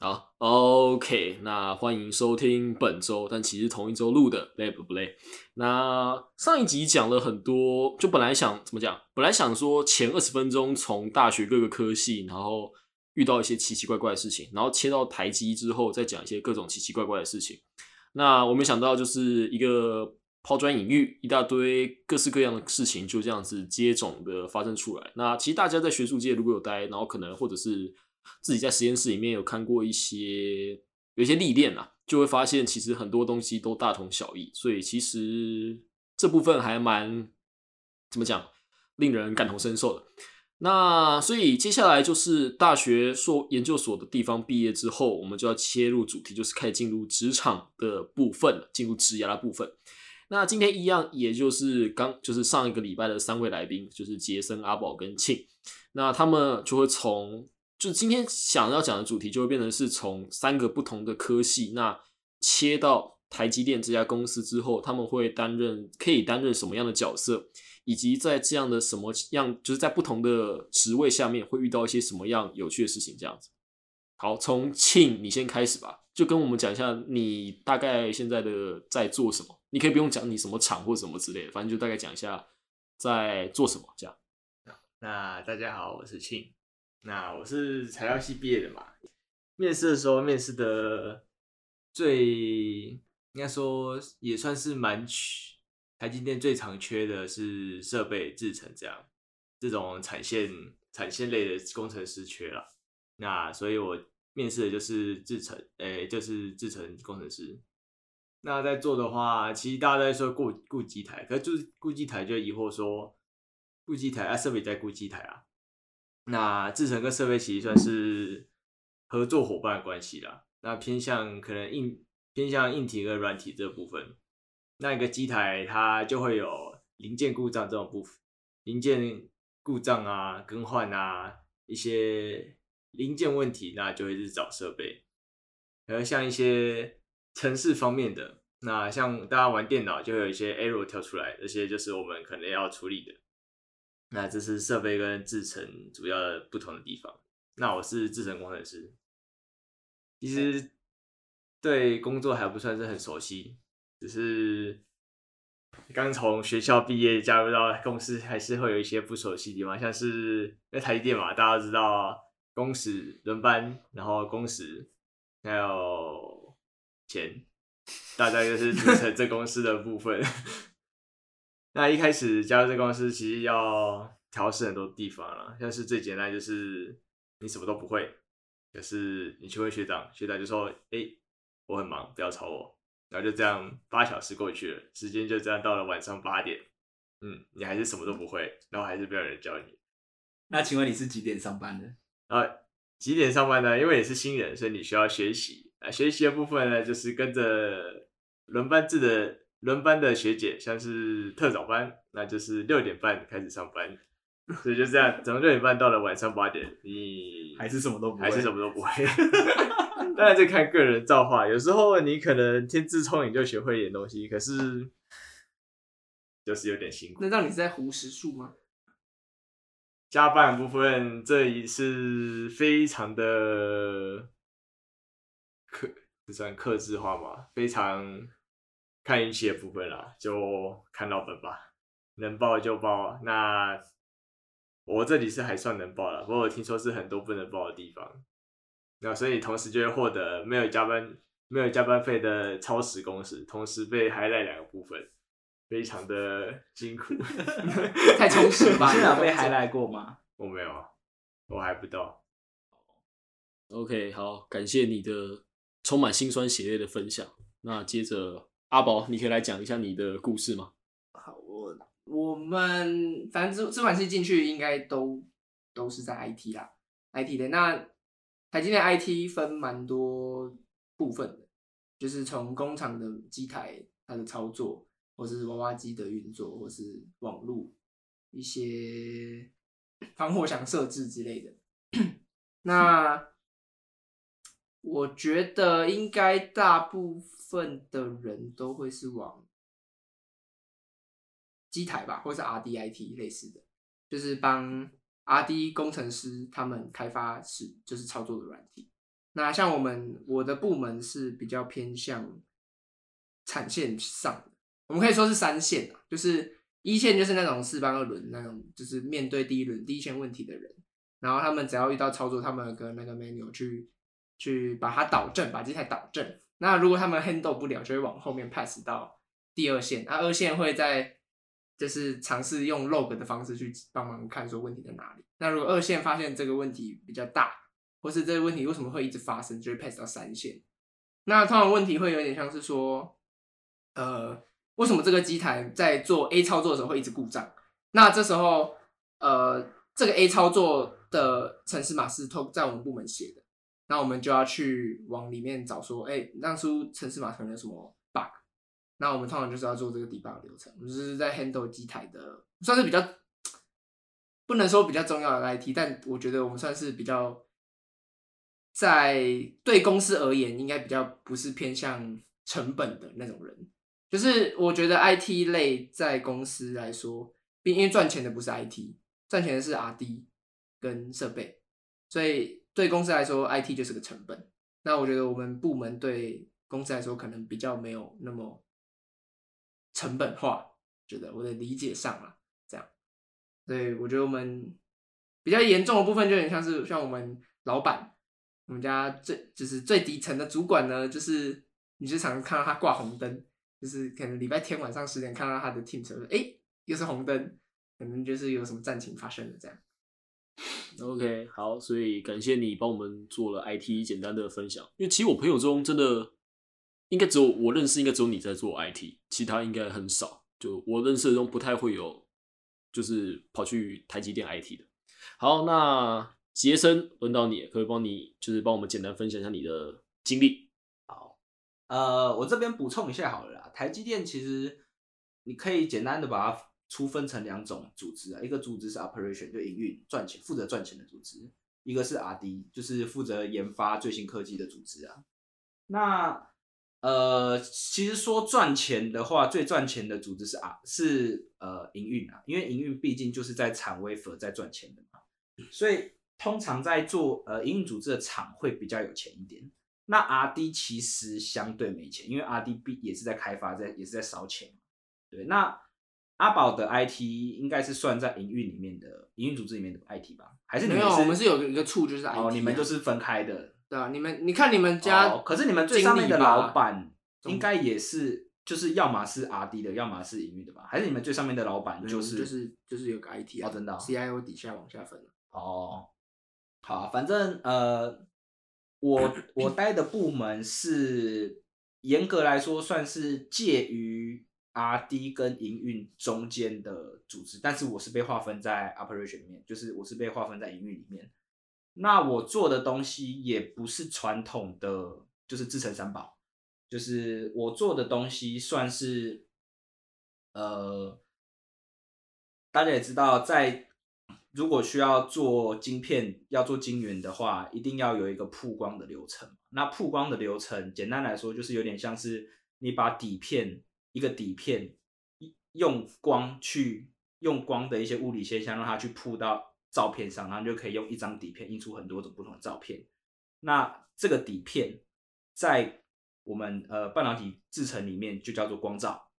好，OK，那欢迎收听本周，但其实同一周录的，累不累？那上一集讲了很多，就本来想怎么讲？本来想说前二十分钟从大学各个科系，然后遇到一些奇奇怪怪的事情，然后切到台积之后再讲一些各种奇奇怪怪的事情。那我没想到就是一个抛砖引玉，一大堆各式各样的事情就这样子接踵的发生出来。那其实大家在学术界如果有待，然后可能或者是。自己在实验室里面有看过一些有一些历练啊，就会发现其实很多东西都大同小异，所以其实这部分还蛮怎么讲，令人感同身受的。那所以接下来就是大学硕研究所的地方毕业之后，我们就要切入主题，就是开始进入职场的部分了进入职涯的部分。那今天一样，也就是刚就是上一个礼拜的三位来宾，就是杰森、阿宝跟庆，那他们就会从。就今天想要讲的主题，就会变成是从三个不同的科系，那切到台积电这家公司之后，他们会担任可以担任什么样的角色，以及在这样的什么样，就是在不同的职位下面会遇到一些什么样有趣的事情，这样子。好，从庆你先开始吧，就跟我们讲一下你大概现在的在做什么，你可以不用讲你什么厂或什么之类的，反正就大概讲一下在做什么这样。那大家好，我是庆。那我是材料系毕业的嘛，面试的时候面试的最应该说也算是蛮缺，台积电最常缺的是设备制成这样，这种产线产线类的工程师缺了。那所以我面试的就是制成，诶，就是制成工程师。那在做的话，其实大家都在说顾顾机台，可是就是顾机台就疑惑说，顾机台啊，设备在顾机台啊。那制成跟设备其实算是合作伙伴关系啦。那偏向可能硬偏向硬体跟软体这部分。那一个机台它就会有零件故障这种部分，零件故障啊、更换啊一些零件问题，那就会是找设备。而像一些城市方面的，那像大家玩电脑就会有一些 error 跳出来，这些就是我们可能要处理的。那这是设备跟制程主要的不同的地方。那我是制程工程师，其实对工作还不算是很熟悉，只是刚从学校毕业加入到公司，还是会有一些不熟悉的地方，像是在台积电嘛，大家知道工时轮班，然后工时还有钱，大概就是组成这公司的部分。那一开始加入这公司，其实要调试很多地方了，像是最简单就是你什么都不会，可是你去问学长，学长就说：“哎，我很忙，不要吵我。”然后就这样八小时过去了，时间就这样到了晚上八点，嗯，你还是什么都不会，然后还是没有人教你。那请问你是几点上班的？啊，几点上班呢？因为你是新人，所以你需要学习。啊，学习的部分呢，就是跟着轮班制的。轮班的学姐，像是特早班，那就是六点半开始上班，所以就这样，从六点半到了晚上八点，你还是什么都不会，还是什么都不会。当然，这看个人造化，有时候你可能天资聪颖就学会一点东西，可是就是有点辛苦。那让你在胡时数吗？加班部分，这一是非常的克，这算克制化吗？非常。看运气的部分啦，就看老本吧，能报就报。那我这里是还算能报了，不过我听说是很多不能报的地方。那所以同时就会获得没有加班、没有加班费的超时工时，同时被还赖两个部分，非常的辛苦。太充实吧？现在被还赖过吗？我没有，我还不到。OK，好，感谢你的充满辛酸血泪的分享。那接着。阿宝，你可以来讲一下你的故事吗？好，我我们反正这这款戏进去应该都都是在 IT 啦，IT 的那台积电 IT 分蛮多部分的，就是从工厂的机台它的操作，或是娃娃机的运作，或是网络一些 防火墙设置之类的。那我觉得应该大部分。的人都会是往机台吧，或者是 RDIT 类似的，就是帮 RD 工程师他们开发是就是操作的软体。那像我们我的部门是比较偏向产线上，我们可以说是三线啊，就是一线就是那种四班二轮那种，就是面对第一轮第一线问题的人，然后他们只要遇到操作，他们跟那个 menu 去去把它导正，把这台导正。那如果他们 handle 不了，就会往后面 pass 到第二线，那二线会在就是尝试用 log 的方式去帮忙看说问题在哪里。那如果二线发现这个问题比较大，或是这个问题为什么会一直发生，就会 pass 到三线。那通常问题会有点像是说，呃，为什么这个机台在做 A 操作的时候会一直故障？那这时候，呃，这个 A 操作的程式码是透在我们部门写的，那我们就要去往里面找说，哎、当初程式码可能有什么 bug？那我们通常就是要做这个 debug 流程，我们就是在 handle 机台的，算是比较不能说比较重要的 IT，但我觉得我们算是比较在对公司而言，应该比较不是偏向成本的那种人。就是我觉得 IT 类在公司来说，并因为赚钱的不是 IT，赚钱的是 RD 跟设备，所以对公司来说，IT 就是个成本。那我觉得我们部门对公司来说，可能比较没有那么成本化，觉得我的理解上啊，这样。所以我觉得我们比较严重的部分，就有点像是像我们老板，我们家最就是最底层的主管呢，就是你就常看到他挂红灯，就是可能礼拜天晚上十点看到他的 team 车，哎，又是红灯，可能就是有什么战情发生了这样。OK，好，所以感谢你帮我们做了 IT 简单的分享。因为其实我朋友中真的应该只有我认识，应该只有你在做 IT，其他应该很少。就我认识的中不太会有，就是跑去台积电 IT 的。好，那杰森轮到你，可以帮你就是帮我们简单分享一下你的经历？好呃，我这边补充一下好了啦。台积电其实你可以简单的把它粗分成两种组织啊，一个组织是 operation 就营运赚钱负责赚钱的组织，一个是 R&D 就是负责研发最新科技的组织啊。那呃，其实说赚钱的话，最赚钱的组织是啊是呃营运啊，因为营运毕竟就是在产 wafer 在赚钱的嘛，所以通常在做呃营运组织的厂会比较有钱一点。那 R D 其实相对没钱，因为 R D B 也是在开发，在也是在烧钱。对，那阿宝的 I T 应该是算在营运里面的营运组织里面的 I T 吧？还是你没有，我们是有一个处就是 IT，、哦，你们就是分开的。对啊，你们你看你们家、哦，可是你们最上面的老板总应该也是，就是要么是 R D 的，要么是营运的吧？还是你们最上面的老板就是就是就是有个 IT 啊，哦真的哦 CIO 底下往下分哦，好，反正呃，我我待的部门是严格来说算是介于 R D 跟营运中间的组织，但是我是被划分在 operation 里面，就是我是被划分在营运里面。那我做的东西也不是传统的，就是制成三宝，就是我做的东西算是呃，大家也知道，在如果需要做晶片、要做晶圆的话，一定要有一个曝光的流程。那曝光的流程，简单来说，就是有点像是你把底片一个底片用光去用光的一些物理现象，让它去铺到照片上，然后就可以用一张底片印出很多种不同的照片。那这个底片在我们呃半导体制成里面就叫做光照。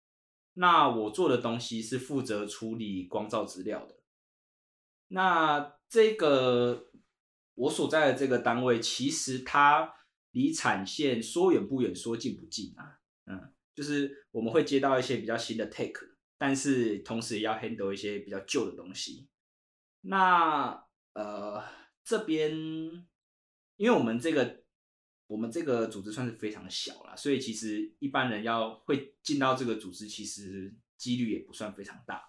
那我做的东西是负责处理光照资料的。那这个我所在的这个单位，其实它离产线说远不远，说近不近啊。嗯，就是我们会接到一些比较新的 take，但是同时也要 handle 一些比较旧的东西。那呃这边，因为我们这个我们这个组织算是非常小啦，所以其实一般人要会进到这个组织，其实几率也不算非常大。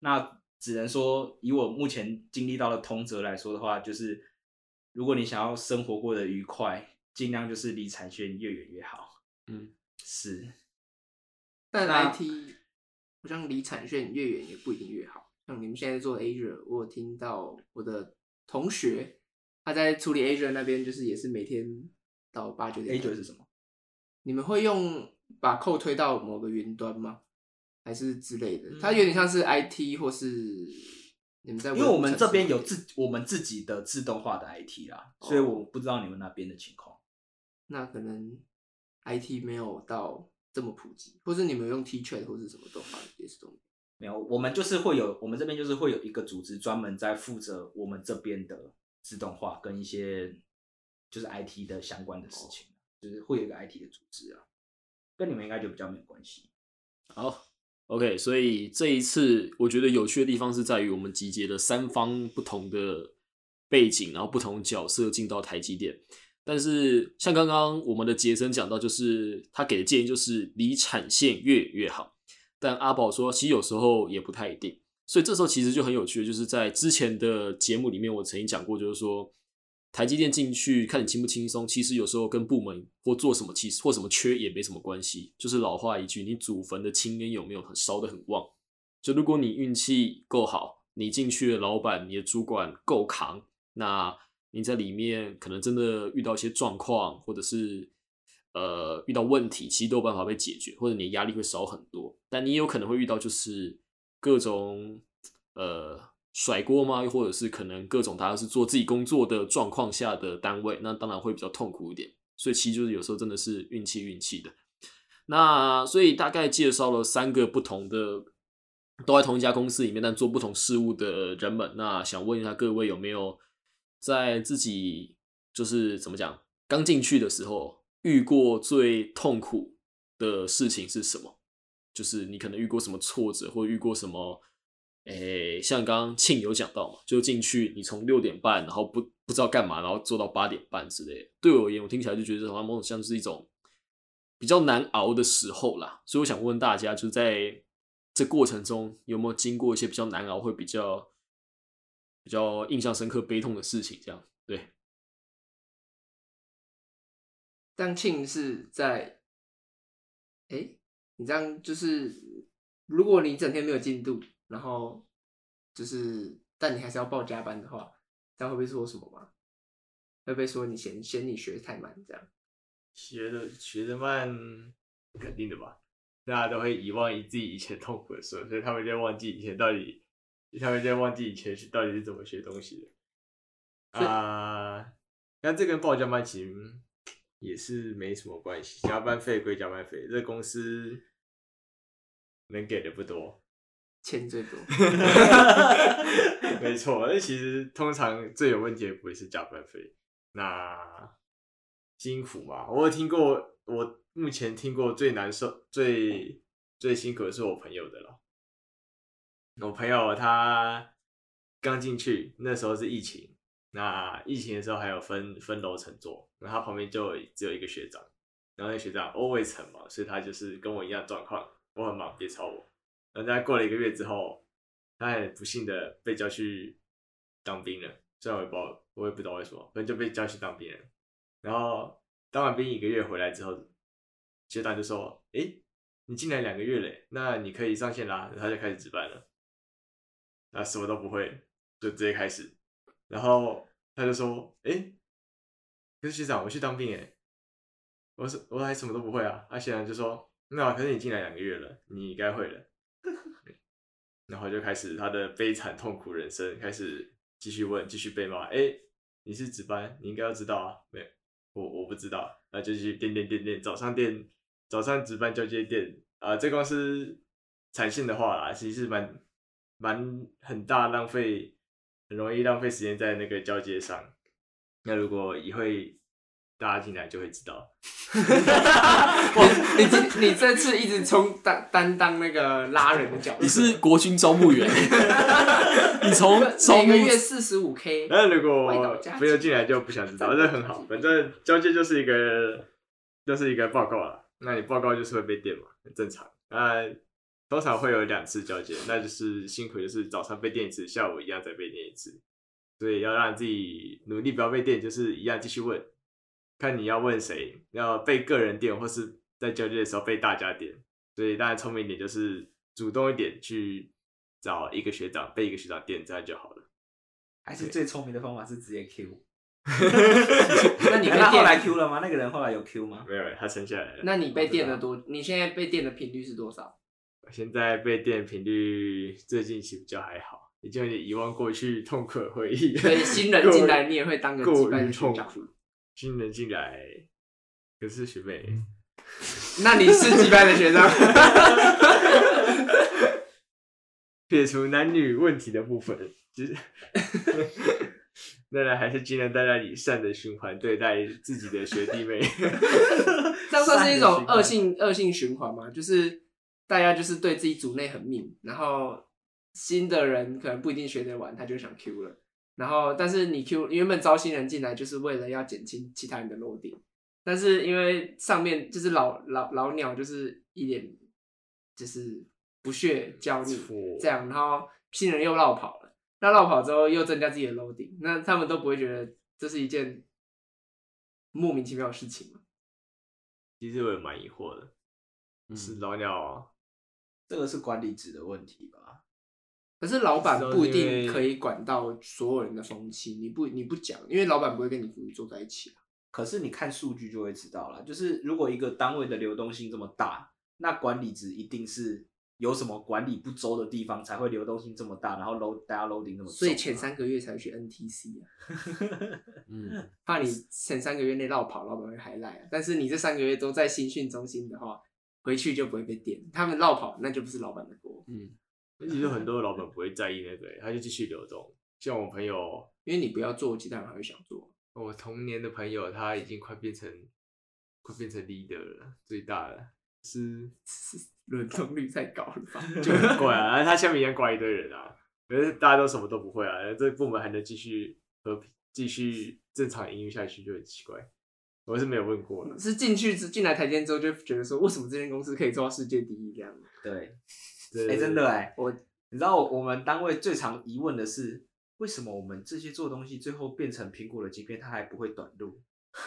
那只能说，以我目前经历到的通则来说的话，就是如果你想要生活过得愉快，尽量就是离产线越远越好。嗯，是，但 IT 好像离产线越远也不一定越好。像你们现在做 Azure，我有听到我的同学他在处理 Azure 那边，就是也是每天到八九点。A 九是什么？你们会用把扣推到某个云端吗？还是之类的？嗯它有点像是 IT 或是你们在因为我们这边有自自我们自己的自动化的 IT 啦，哦所以我不知道你们那边的情况。那可能 IT 没有到这么普及，或是你们用 T Chat 或是什么都好，也是都没有，我们就是会有，我们这边就是会有一个组织专门在负责我们这边的自动化跟一些就是 IT 的相关的事情，就是会有一个 IT 的组织啊，跟你们应该就比较没有关系。好，OK，所以这一次我觉得有趣的地方是在于我们集结了三方不同的背景，然后不同角色进到台积电。但是像刚刚我们的杰森讲到，就是他给的建议就是离产线越远越好。但阿宝说，其实有时候也不太一定。所以这时候其实就很有趣，就是在之前的节目里面，我曾经讲过，就是说台积电进去看你轻不轻松，其实有时候跟部门或做什么，其实或什么缺也没什么关系。就是老话一句，你祖坟的青烟有没有很烧的很旺？就如果你运气够好，你进去的老板、你的主管够扛，那你在里面可能真的遇到一些状况，或者是。呃，遇到问题其实都有办法被解决，或者你的压力会少很多。但你也有可能会遇到就是各种呃甩锅吗？又或者是可能各种大家是做自己工作的状况下的单位，那当然会比较痛苦一点。所以其实就是有时候真的是运气运气的。那所以大概介绍了三个不同的都在同一家公司里面，但做不同事务的人们。那想问一下各位有没有在自己就是怎么讲刚进去的时候？遇过最痛苦的事情是什么？就是你可能遇过什么挫折，或遇过什么？诶，像刚刚庆有讲到嘛，就进去你从六点半，然后不不知道干嘛，然后做到八点半之类。对我而言，我听起来就觉得好像某种像是一种比较难熬的时候啦。所以我想问大家，就在这过程中有没有经过一些比较难熬，会比较比较印象深刻、悲痛的事情？这样对。但庆是在，哎，你这样就是，如果你整天没有进度，然后就是，但你还是要报加班的话，这样会不会说什么吗？会不会说你嫌嫌你学太慢这样？学的学的慢，肯定的吧？大家都会遗忘自己以前痛苦的时候，所以他们就忘记以前到底，他们在忘记以前是到底是怎么学东西的。啊，那这跟报加班其实。也是没什么关系，加班费归加班费，这公司能给的不多，钱最多。没错，那其实通常最有问题的不会是加班费，那辛苦嘛。我有听过，我目前听过最难受、最最辛苦的是我朋友的了。我朋友他刚进去那时候是疫情。那疫情的时候还有分分楼层坐，然后他旁边就只有一个学长，然后那学长 always 很忙，所以他就是跟我一样状况，我很忙别吵我。然后在过了一个月之后，他很不幸的被叫去当兵了，虽然我也不知道，我也不知道为什么，反正就被叫去当兵了。然后当完兵一个月回来之后，学长就说：“哎，你进来两个月嘞，那你可以上线啦。”他就开始值班了，那什么都不会，就直接开始。然后他就说：“哎，可是学长，我去当兵哎，我是我还什么都不会啊。”他学长就说：“那可是你进来两个月了，你该会了。”然后就开始他的悲惨痛苦人生，开始继续问，继续被骂。哎，你是值班，你应该要知道啊。没，我我不知道，那就去电电电电，早上电，早上值班交接电啊。这公司产线的话啦，其实是蛮蛮很大浪费。很容易浪费时间在那个交接上。那如果以会大家进来就会知道。你你你这次一直从担担当那个拉人的角色。你是国军招募员。你从每个月四十五 K。那如果没有进来就不想知道，这很好。反正交接就是一个就是一个报告了。那你报告就是会被电嘛，很正常。啊。通常会有两次交接，那就是辛苦，就是早上被电一次，下午一样再被电一次，所以要让自己努力不要被电，就是一样继续问，看你要问谁，要被个人电，或是在交接的时候被大家点，所以大家聪明一点，就是主动一点去找一个学长，被一个学长电这样就好了。还是最聪明的方法是直接 Q。那你被后来 Q 了吗？那个人后来有 Q 吗？没有，他撑下来了。那你被电的多？你现在被电的频率是多少？现在被电频率最近其实比较还好，已经有点遗忘过去痛苦的回忆。所以新人进来，你也会当个过于痛苦。新人进来，可是学妹，那你是几班的学生？撇除男女问题的部分，就是，当然还是尽量大家以善的循环对待自己的学弟妹。这样算是一种恶性恶性循环吗？就是大家就是对自己组内很命，然后新的人可能不一定学得完，他就想 Q 了。然后，但是你 Q 原本招新人进来就是为了要减轻其他人的漏点，但是因为上面就是老老老鸟就是一脸就是不屑教你错这样，然后新人又绕跑了，那绕跑之后又增加自己的 loading，那他们都不会觉得这是一件莫名其妙的事情吗？其实我也蛮疑惑的，嗯是老鸟这个是管理职的问题吧？可是老板不一定可以管到所有人的风气，你不你不讲，因为老板不会跟你福利坐在一起啊。可是你看数据就会知道了，就是如果一个单位的流动性这么大，那管理值一定是有什么管理不周的地方才会流动性这么大，然后 load 大家 loading 那么啊。所以前三个月才去 NTC 啊，嗯，怕你前三个月内绕跑，老板会还赖啊。但是你这三个月都在新训中心的话，回去就不会被点。他们绕跑，那就不是老板的锅，嗯，其实很多老板不会在意那个，他就继续流动。像我朋友，因为你不要做，其他人还会想做。我童年的朋友，他已经快变成快变成 leader 了，最大的是轮动率太高了吧？就很怪啊，他下面一样挂一堆人啊，可是大家都什么都不会啊，这部门还能继续和平继续正常营运下去，就很奇怪。我是没有问过了，是进去之进来台间之后，就觉得说，为什么这间公司可以做到世界第一这样？对，对哎、真的哎、我你知道我我们单位最常疑问的是，为什么我们这些做东西最后变成苹果的晶片，它还不会短路？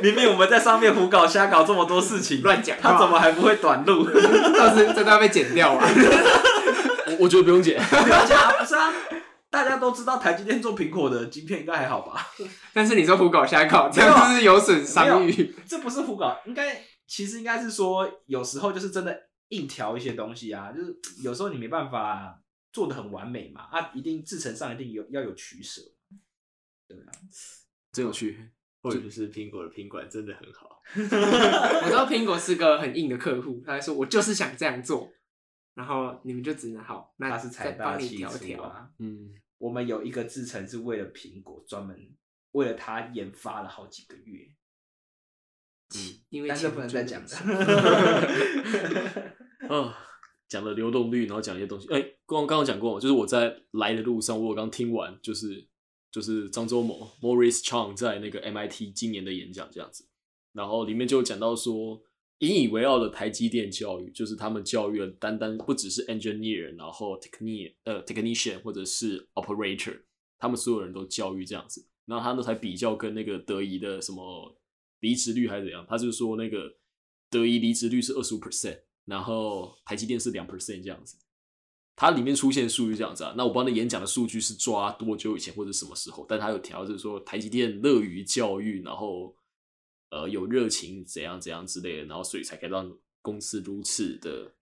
明明我们在上面胡搞瞎搞这么多事情，乱讲话它怎么还不会短路？到时真的要被剪掉啊！我我觉得不用剪，不用剪啊，不是啊，大家都知道台积电做苹果的晶片应该还好吧？但是你说胡搞瞎搞，这样就是有损商誉。这不是胡搞，应该其实应该是说，有时候就是真的硬调一些东西啊，就是有时候你没办法做的很完美嘛，啊，一定制程上一定有要有取舍，对啊，真有趣。或者就是苹果的品管真的很好，我知道苹果是个很硬的客户，他还说我就是想这样做，然后你们就只能好，那它是财再帮你大气粗调调。啊。嗯，我们有一个制程是为了苹果专门为了它研发了好几个月，因为但是不能再讲了。啊，讲了流动率，然后讲一些东西。哎、刚刚刚讲过，就是我在来的路上，我有刚听完，就是就是张周某 Morris Chang 在那个 MIT 今年的演讲这样子，然后里面就有讲到说，引以为傲的台积电教育，就是他们教育了单单不只是 engineer，然后 techni 呃 technician 或者是 operator，他们所有人都教育这样子。然后他那才比较跟那个德仪的什么离职率还是怎样，他就说那个德仪离职率是二十五 percent，然后台积电是两 percent 这样子。它里面出现数据这样子啊，那我帮他演讲的数据是抓多久以前或者什么时候，但他有调，就是说台积电乐于教育，然后呃有热情怎样怎样之类的，然后所以才可以让公司如此的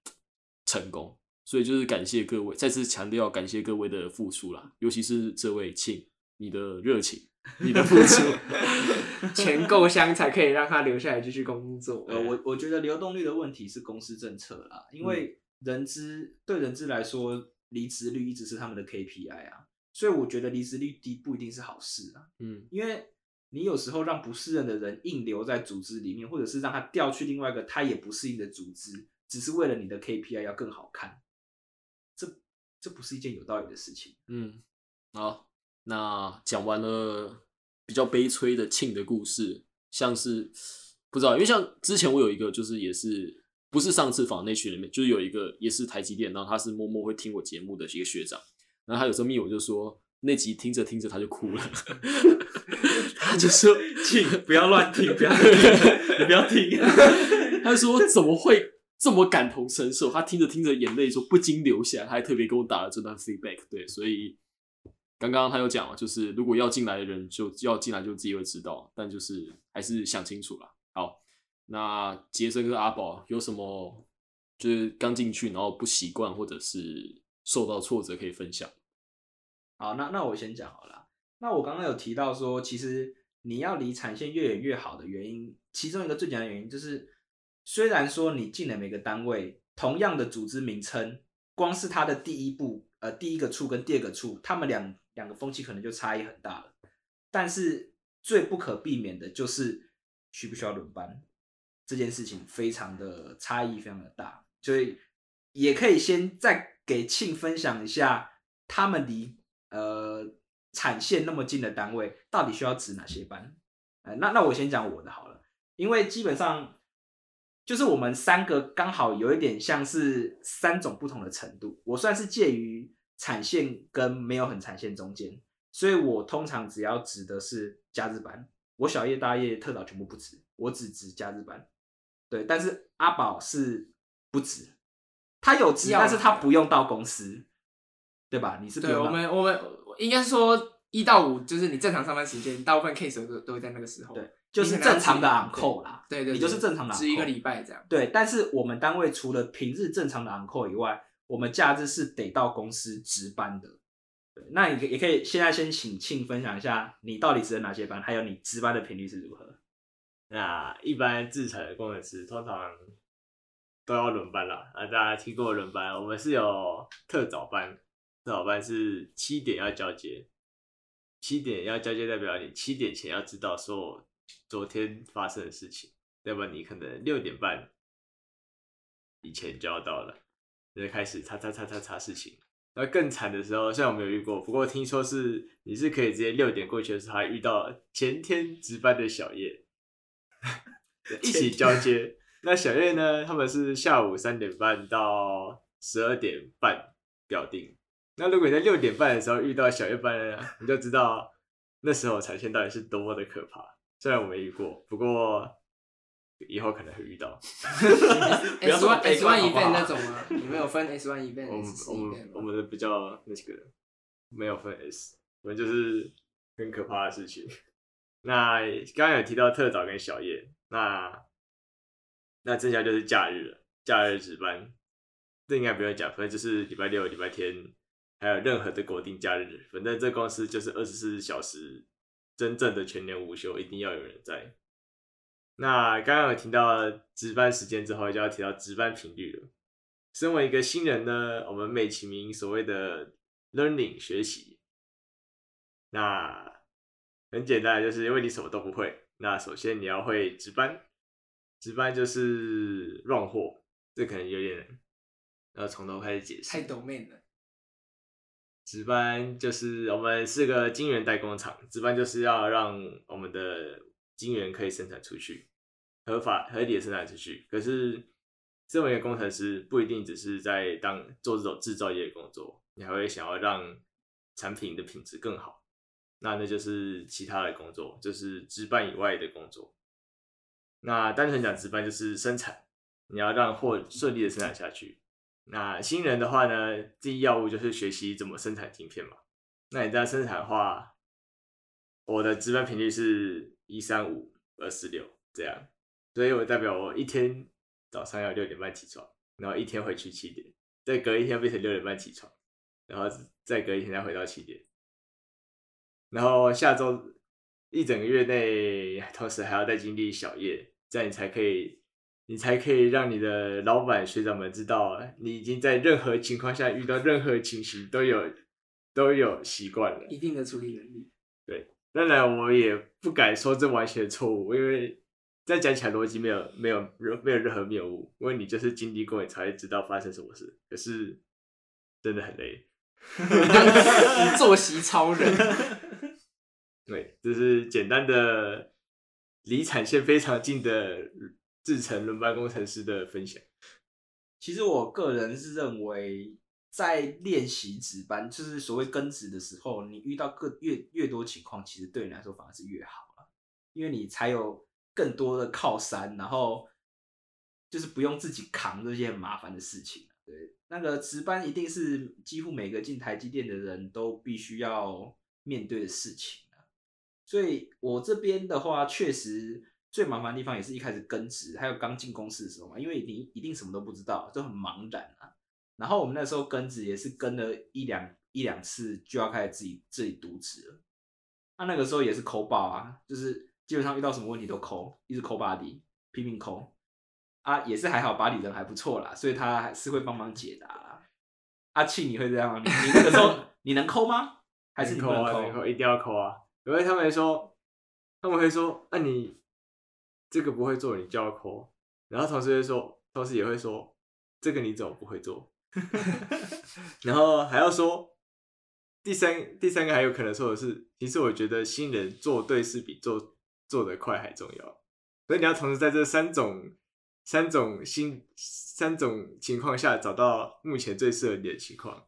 成功。所以就是感谢各位，再次强调感谢各位的付出啦，尤其是这位庆，你的热情，你的付出。钱够香才可以让他留下来继续工作。呃，我我觉得流动率的问题是公司政策啦，因为人资对人资来说，离职率一直是他们的 KPI 啊，所以我觉得离职率低不一定是好事啊，嗯因为你有时候让不适任的人硬留在组织里面，或者是让他调去另外一个他也不适应的组织，只是为了你的 KPI 要更好看，这这不是一件有道理的事情。嗯，好，那讲完了比较悲催的庆的故事，像是不知道，因为像之前我有一个，就是也是不是上次访那群里面，就是有一个也是台积电，然后他是默默会听我节目的一个学长，然后他有时候密我就说那集听着听着他就哭了，他就说 请不要乱听，不要听，你不要听。他说怎么会这么感同身受？他听着听着眼泪说不禁流下来，他还特别给我打了这段 feedback。对，所以刚刚他有讲了，就是如果要进来的人就要进来就自己会知道，但就是还是想清楚了。好，那杰森跟阿宝有什么就是刚进去然后不习惯或者是受到挫折可以分享？好，那那我先讲好了。那我刚刚有提到说，其实你要离产线越远越好的原因，其中一个最简单的原因就是，虽然说你进了每个单位同样的组织名称，光是它的第一步，呃，第一个处跟第二个处，他们两两个风气可能就差异很大了。但是最不可避免的就是需不需要轮班这件事情，非常的差异非常的大，所以也可以先再给庆分享一下，他们离呃产线那么近的单位，到底需要值哪些班？呃，那那我先讲我的好了，因为基本上就是我们三个刚好有一点像是三种不同的程度，我算是介于产线跟没有很产线中间，所以我通常只要值的是假日班，我小夜、大夜、特早全部不值，我只值假日班。对，但是阿宝是不值，他有值，但是他不用到公司，对吧？你是不对，用对我们我们应该说一到五就是你正常上班时间，大部分 case 都都会在那个时候。对，就是正常的值 on call 啦。对对，你就是正常的值一个礼拜这样。对，但是我们单位除了平日正常的 on call 以外，我们假日是得到公司值班的。对，那你可也可以现在先请庆分享一下，你到底值了哪些班，还有你值班的频率是如何？那一般制成的工程师通常都要轮班啦。啊，大家听过轮班？我们是有特早班，特早班是七点要交接，七点要交接代表你七点前要知道说昨天发生的事情，要不然你可能六点半以前就要到了，就开始查查查查查事情。那更惨的时候，虽然我没有遇过，不过听说是你是可以直接六点过去的时候，还遇到前天值班的小叶，一起交接。那小叶呢，他们是下午三点半到十二点半表定。那如果你在六点半的时候遇到小夜班呢，你就知道那时候产线到底是多么的可怕。虽然我没遇过，不过以后可能会遇到。不要 S one S one event 那种吗？你们有分 S one 我 event、们 S 我们我？们的比较那个没有分 S，我们就是很可怕的事情。那刚刚有提到特早跟小夜，那那剩下就是假日了，假日值班，这应该不用讲，反正就是礼拜六、礼拜天，还有任何的国定假日，反正这公司就是二十四小时真正的全年无休，一定要有人在。那刚刚有提到值班时间之后，就要提到值班频率了。身为一个新人呢，我们美其名所谓的 learning 学习，那很简单，就是因为你什么都不会，那首先你要会值班，值班就是乱货，这可能有点要从头开始解释。太 domain 了。值班就是我们是个晶圆代工厂，值班就是要让我们的晶圆可以生产出去，合法合理的生产出去。可是，身为一个工程师，不一定只是在当做这种制造业的工作，你还会想要让产品的品质更好。那那就是其他的工作，就是值班以外的工作。那单纯讲值班就是生产，你要让货顺利的生产下去。那新人的话呢，第一要务就是学习怎么生产晶片嘛。那你这样生产的话，我的值班频率是一三五二四六这样，所以我代表我一天早上要六点半起床，然后一天回去七点，再隔一天变成六点半起床，然后再隔一天再回到七点，然后下周一整个月内，同时还要再经历小夜，这样你才可以。你才可以让你的老板学长们知道，你已经在任何情况下遇到任何情形都有都有习惯了。一定的处理能力。对当然，我也不敢说这完全错误，因为这样讲起来逻辑没有没有没有任何谬误，因为你就是经历过，你才会知道发生什么事。可是真的很累，作息超人，对，这是简单的离产线非常近的制成轮班工程师的分享。其实我个人是认为，在练习值班，就是所谓跟值的时候，你遇到更越越多情况，其实对你来说反而是越好了，因为你才有更多的靠山，然后就是不用自己扛这些麻烦的事情。对，那个值班一定是几乎每个进台积电的人都必须要面对的事情所以我这边的话，确实最麻烦的地方也是一开始跟职，还有刚进公司的时候嘛，因为你一定什么都不知道，就很茫然啊。然后我们那时候跟职也是跟了一两一两次，就要开始自己自己读职了。他那个时候也是抠爆啊，就是基本上遇到什么问题都抠，一直抠 body，拼命抠啊，也是还好，body 人还不错啦，所以他还是会帮忙解答啦。阿庆你会这样吗？你你那个时候 你能抠吗？还是你不抠啊？能抠？能抠，一定要抠啊！因为他们说，他们会说，那、你这个不会做，你就要抠。然后同事会说，同事也会说，这个你怎么不会做？然后还要说，第三第三个还有可能说的是，其实我觉得新人做对事比做做得快还重要。所以你要同时在这三种三种新三种情况下找到目前最适合你的情况。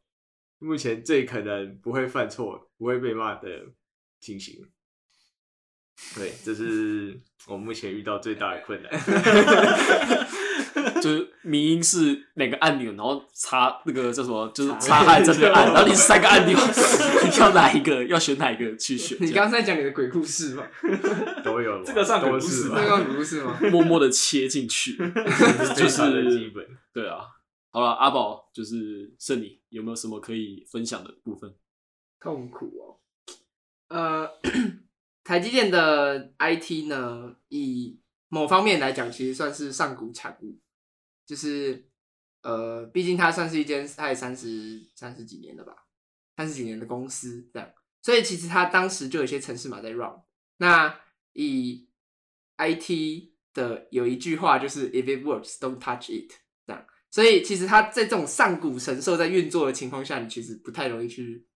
目前最可能不会犯错、不会被骂的情形。对，这是我目前遇到最大的困难。就是迷音是哪个按钮，然后插那个叫什么，就是插按这边按，然后你是三个按钮，你要哪一个，要选哪一个去选？你刚刚在讲你的鬼故事吗？都有吧，这个算鬼故事吗是吧那个鬼故事吗？默默的切进去，就是本。对啊。好了，阿宝就是剩你，有没有什么可以分享的部分？痛苦哦。呃，台积电的 IT 呢，以某方面来讲，其实算是上古产物，就是呃，毕竟它算是一间大概三十三十几年了吧，三十几年的公司这样，所以其实它当时就有些城市码在 run。那以 IT 的有一句话就是 “If it works, don't touch it”，这样。所以其实它在这种上古神兽在运作的情况下，你其实不太容易去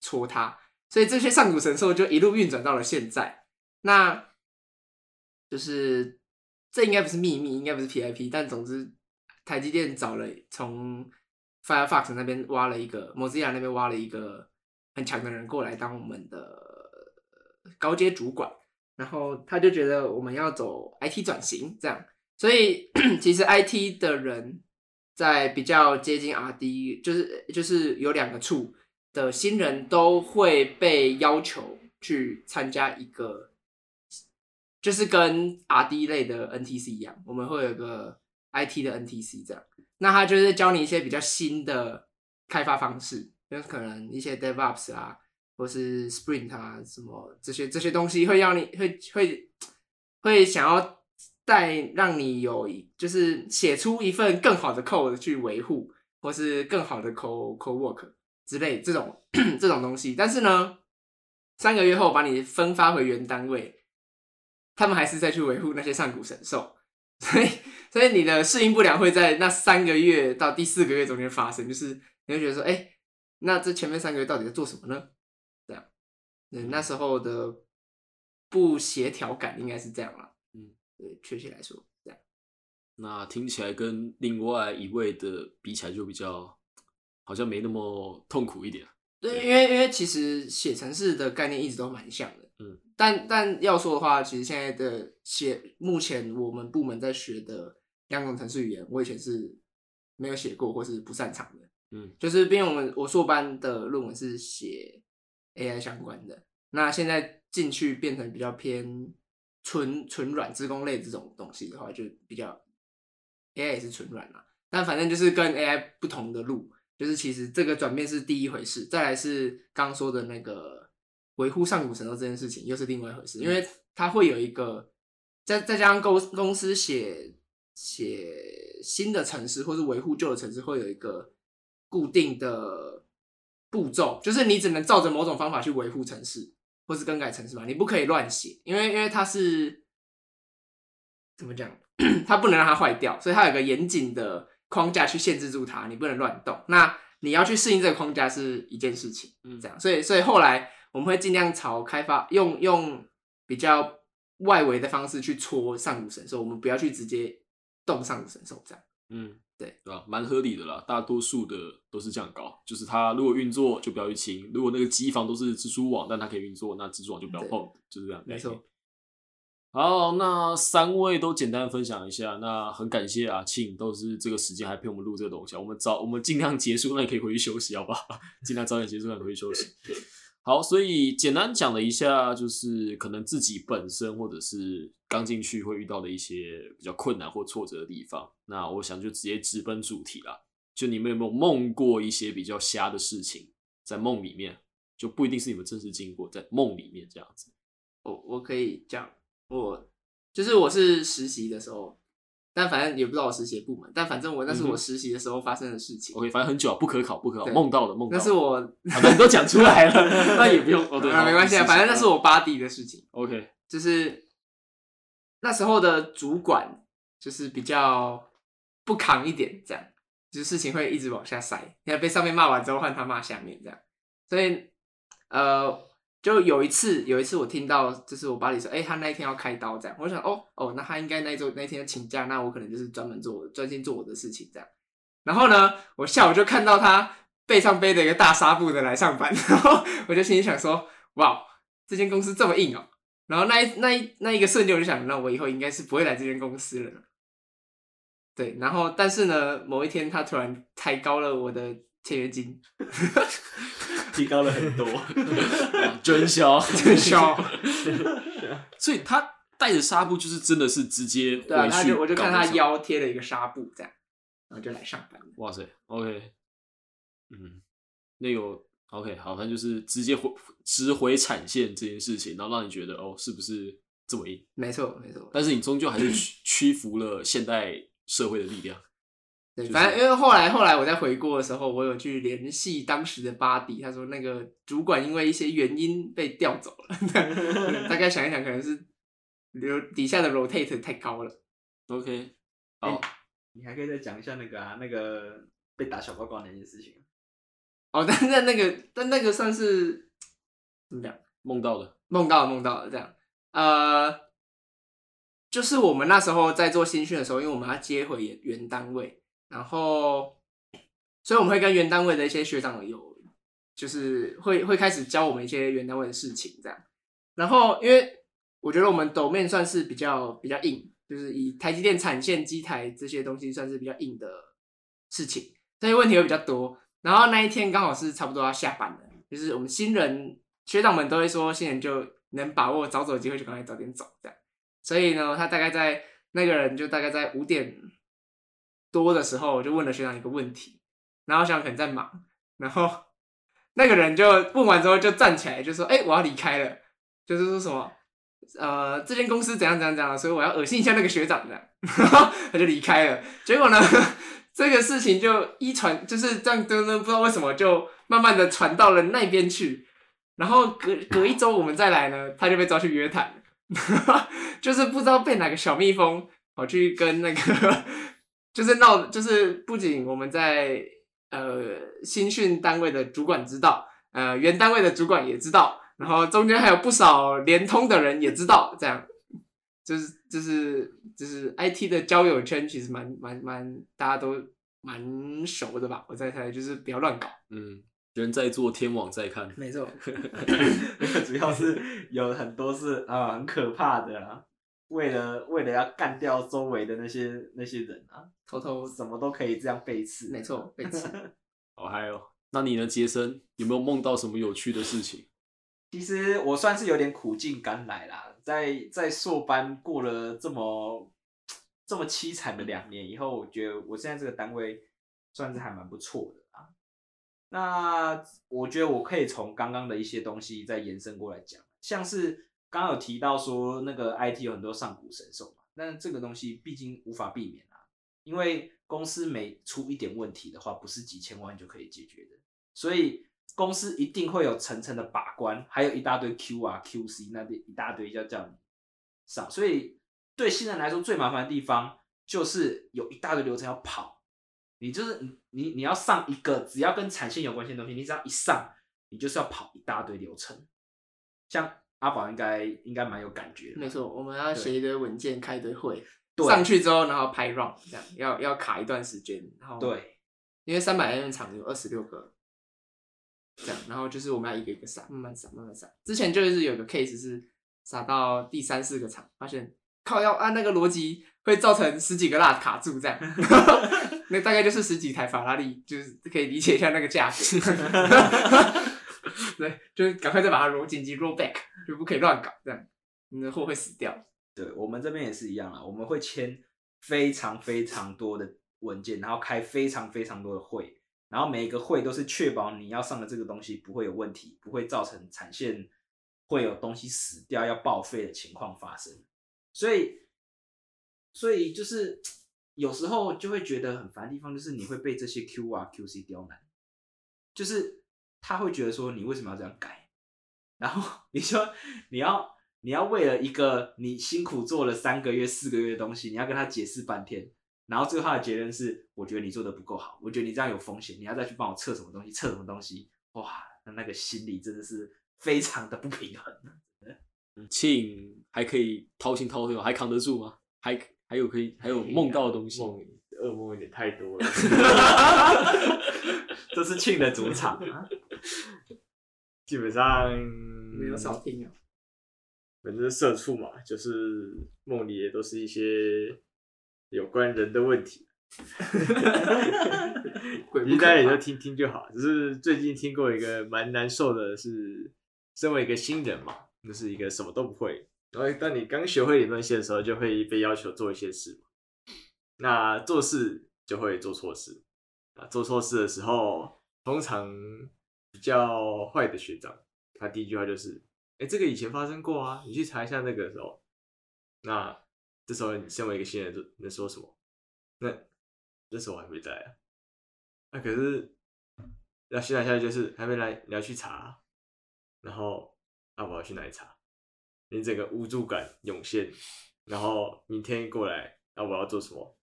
戳它。所以这些上古神兽就一路运转到了现在。那就是这应该不是秘密，应该不是 PIP，但总之台积电找了从 Firefox 那边挖了一个 Mozilla 那边挖了一个很强的人过来当我们的高阶主管，然后他就觉得我们要走 IT 转型这样，所以 其实 IT 的人在比较接近 RD，就是就是有两个处的新人都会被要求去参加一个，就是跟 RD 类的 NTC 一样，我们会有个 IT 的 NTC 这样，那他就是教你一些比较新的开发方式，就可能一些 DevOps 啊，或是 Sprint 啊，什么这些这些东西会让你会会会想要带让你有就是写出一份更好的 code 去维护，或是更好的 co co work 之类这种 这种东西。但是呢，三个月后把你分发回原单位，他们还是再去维护那些上古神兽，所以所以你的适应不良会在那三个月到第四个月中间发生，就是你会觉得说，哎、那这前面三个月到底在做什么呢？这样，嗯，那时候的不协调感应该是这样了。嗯，对，确切来说这样。那听起来跟另外一位的比起来，就比较好像没那么痛苦一点。对，因为因为其实写程式的概念一直都蛮像的，嗯，但但要说的话，其实现在的写，目前我们部门在学的两种程式语言，我以前是没有写过或是不擅长的，嗯，就是因为我们我硕班的论文是写 AI 相关的，那现在进去变成比较偏纯纯软自工类这种东西的话，就比较 AI 也是纯软啦，但反正就是跟 AI 不同的路，就是其实这个转变是第一回事，再来是刚刚说的那个维护上古神兽这件事情，又是另外一回事，因为它会有一个再再加上公公司写写新的城市或是维护旧的城市，会有一个固定的步骤，就是你只能照着某种方法去维护城市或是更改城市嘛，你不可以乱写，因为因为它是怎么讲，它不能让它坏掉，所以它有个严谨的框架去限制住它，你不能乱动。那你要去适应这个框架是一件事情，嗯这样，所以所以后来我们会尽量朝开发用用比较外围的方式去戳上古神兽，我们不要去直接动上古神兽这样。嗯，对对吧？蛮合理的啦，大多数的都是这样搞，就是它如果运作就不要去清，如果那个机房都是蜘蛛网，但它可以运作，那蜘蛛网就不要碰，就是这样。没错。好，那三位都简单分享一下，那很感谢阿庆，都是这个时间还陪我们录这个东西，我们早我们尽量结束，那你可以回去休息，好不好？尽量早点结束，让你回去休息。好，所以简单讲了一下，就是可能自己本身或者是刚进去会遇到的一些比较困难或挫折的地方。那我想就直接直奔主题啦，就你们有没有梦过一些比较瞎的事情，在梦里面，就不一定是你们真实经过，在梦里面这样子。我我可以讲，我就是我是实习的时候，但反正也不知道我实习的部门，但反正我那是我实习的时候发生的事情。OK，反正很久啊，不可考，不可考，对梦到的梦到的。那是我，你都讲出来了，那也不用哦，对，啊，好没关系啊，反正那是我巴蒂的事情。OK，就是那时候的主管就是比较不扛一点，这样就是事情会一直往下塞。你看被上面骂完之后，换他骂下面这样，所以呃，就有一次有一次我听到就是我巴黎说，哎、他那一天要开刀这样，我想哦哦，那他应该那周那天请假，那我可能就是专门做专心做我的事情这样。然后呢，我下午就看到他背上背着一个大纱布的来上班，然后我就心里想说，哇，这间公司这么硬哦。然后那一那一那一个瞬间，我就想，那我以后应该是不会来这间公司了。对，然后但是呢，某一天他突然抬高了我的签约金，提高了很多。哇真香，真香。所以他带着纱布，就是真的是直接回去对啊，他就我就看他。腰贴了一个纱布这样，然后就来上班。哇塞，OK，嗯，那个 OK，好，反正就是直接回直回产线这件事情，然后让你觉得哦，是不是这么硬？没错，没错。但是你终究还是屈屈服了现代社会的力量。反正因为后来后来我在回国的时候，我有去联系当时的巴迪，他说那个主管因为一些原因被调走了，嗯大概想一想，可能是流底下的 rotate 太高了。OK，好，你还可以再讲一下那个啊，那个被打小报告那件事情。哦，但但那个但那个算是怎么讲？梦到的，梦到了梦到了这样，呃，就是我们那时候在做新训的时候，因为我们要接回原原单位，然后，所以我们会跟原单位的一些学长有，就是会会开始教我们一些原单位的事情这样。然后，因为我觉得我们抖面算是比较比较硬，就是以台积电产线机台这些东西算是比较硬的事情，这些问题会比较多。然后那一天刚好是差不多要下班了，就是我们新人学长们都会说，新人就能把握早走的机会就赶快早点走这样。所以呢，他大概在那个人就大概在五点多的时候，我就问了学长一个问题，然后学长可能在忙，然后那个人就问完之后就站起来就说：“哎、我要离开了。”就是说什么呃，这间公司怎样怎样怎样，所以我要恶心一下那个学长的，然后他就离开了。结果呢，这个事情就一传就是这样，真的不知道为什么就慢慢的传到了那边去。然后隔隔一周我们再来呢，他就被抓去约谈，就是不知道被哪个小蜜蜂跑去跟那个，就是闹，就是不仅我们在呃新训单位的主管知道，呃原单位的主管也知道，然后中间还有不少联通的人也知道，这样。就是就是就是 IT 的交友圈其实蛮蛮蛮大家都蛮熟的吧，我在猜就是不要乱搞，嗯，人在做，天网在看。没错，主要是有很多是啊、很可怕的啊，为了为了要干掉周围的那些那些人啊，偷偷什么都可以这样背刺。没错背刺。好嗨哦！那你呢，杰森有没有梦到什么有趣的事情？其实我算是有点苦尽甘来啦，在在硕班过了这么这么凄惨的两年以后，我觉得我现在这个单位算是还蛮不错的啊。那我觉得我可以从刚刚的一些东西再延伸过来讲，像是刚有提到说那个 IT 有很多上古神兽嘛，但这个东西毕竟无法避免啊，因为公司每出一点问题的话，不是几千万就可以解决的，所以公司一定会有层层的把关，还有一大堆 Q 啊、QC 那边一大堆要叫你上，所以对新人来说最麻烦的地方就是有一大堆流程要跑，你就是你你你要上一个只要跟产线有关系的东西，你只要一上，你就是要跑一大堆流程。像阿宝应该应该蛮有感觉的，没错，我们要写一堆文件，开一堆会，上去之后，然后拍 run，这样要要卡一段时间，然后，对，因为三百 M 场有二十六个，这样，然后就是我们要一个一个撒，慢慢撒，慢慢撒。之前就是有个 case 是撒到第三四个场，发现靠要按那个逻辑会造成十几个蜡卡住这样，那大概就是十几台法拉利，就是可以理解一下那个价格。对，就是赶快再把它 roll 紧急 roll back，就不可以乱搞，这样你的货会死掉。对我们这边也是一样啦，我们会签非常非常多的文件，然后开非常非常多的会，然后每一个会都是确保你要上的这个东西不会有问题，不会造成产线会有东西死掉要报废的情况发生。所以，所以就是 有时候就会觉得很烦的地方，就是你会被这些 Q 啊 QC 刁难，就是他会觉得说你为什么要这样改，然后你说你要你要为了一个你辛苦做了三个月四个月的东西，你要跟他解释半天。然后最后他的结论是，我觉得你做的不够好，我觉得你这样有风险，你要再去帮我测什么东西，测什么东西，哇，那那个心理真的是非常的不平衡。庆还可以掏心掏肺吗？还扛得住吗？还还有可以还有梦到的东西？梦噩梦有点太多了，这是庆的主场啊，基本上没有少听啊。反正社畜嘛，就是梦里也都是一些有关人的问题。鬼不其实大家也就听听就好。只是最近听过一个蛮难受的是，身为一个新人嘛，就是一个什么都不会，然后当你刚学会理论线的时候，就会被要求做一些事嘛。那做事就会做错事啊，做错事的时候，通常比较坏的学长，他第一句话就是：“哎、这个以前发生过啊，你去查一下那个时候。”那这时候你身为一个新人，就能说什么？那这时候我还没在啊。那可是，那现在下去就是还没来，你要去查，然后啊我要去哪里查？你整个无助感涌现，然后明天过来，那我要做什么？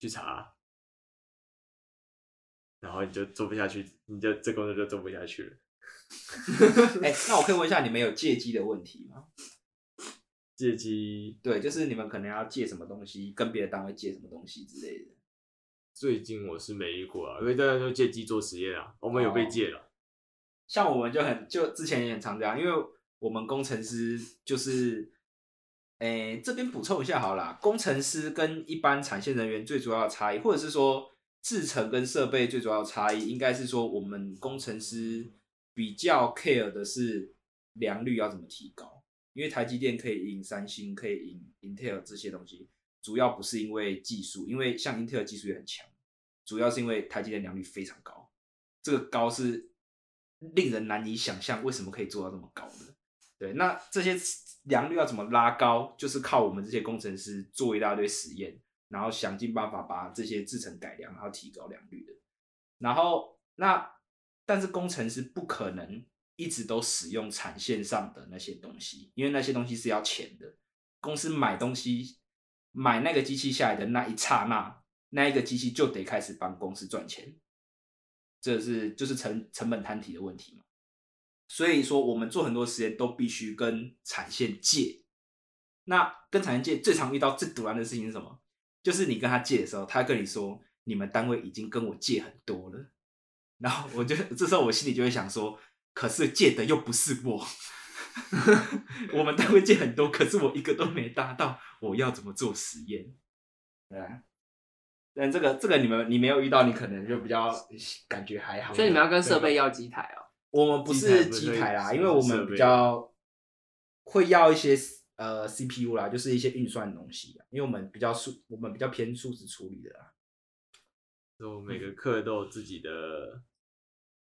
去查，然后你就做不下去，你就这工作就做不下去了。哎、那我可以问一下，你们有借机的问题吗？借机对，就是你们可能要借什么东西，跟别的单位借什么东西之类的。最近我是没遇过啊，因为大家都借机做实验啊，我们有被借了。像我们就很就之前也很常这样，因为我们工程师就是，诶、这边补充一下好啦，工程师跟一般产线人员最主要的差异，或者是说制程跟设备最主要的差异，应该是说我们工程师比较 care 的是良率要怎么提高，因为台积电可以赢三星，可以赢 Intel 这些东西，主要不是因为技术，因为像 Intel 技术也很强，主要是因为台积电良率非常高，这个高是令人难以想象为什么可以做到这么高的。对，那这些良率要怎么拉高，就是靠我们这些工程师做一大堆实验，然后想尽办法把这些制成改良，然后提高良率的。然后那但是工程师不可能一直都使用产线上的那些东西，因为那些东西是要钱的。公司买东西买那个机器下来的那一刹那，那一个机器就得开始帮公司赚钱。这是就是成成本摊提的问题嘛。所以说，我们做很多实验都必须跟产线借。那跟产线借最常遇到最堵然的事情是什么？就是你跟他借的时候，他跟你说你们单位已经跟我借很多了，然后我就这时候我心里就会想说，可是借的又不是我，我们单位借很多，可是我一个都没搭到，我要怎么做实验？对啊。但这个这个你们你没有遇到，你可能就比较感觉还好。所以你们要跟设备要机台哦。我们不是机台啦，因为我们比较会要一些呃 CPU 啦，就是一些运算的东西啊，因为我们比较数，我们比较偏数值处理的啦。就每个课都有自己的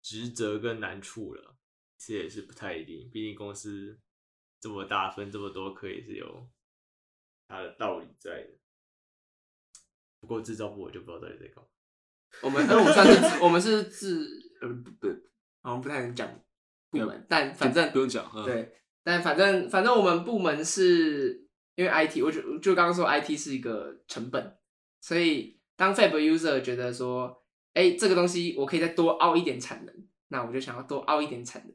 职责跟难处了，这也是不太一定。毕竟公司这么大，分这么多课也是有它的道理在的。不过制造部我就不知道到底在干嘛。我们，呃，我们算是自 我们是自呃不不，好像不太能讲部门，但反正不用讲，嗯，对，但反正反正我们部门是因为 IT，我就就刚刚说 IT 是一个成本，所以当 Fab user 觉得说，哎、这个东西我可以再多凹一点产能，那我就想要多凹一点产能，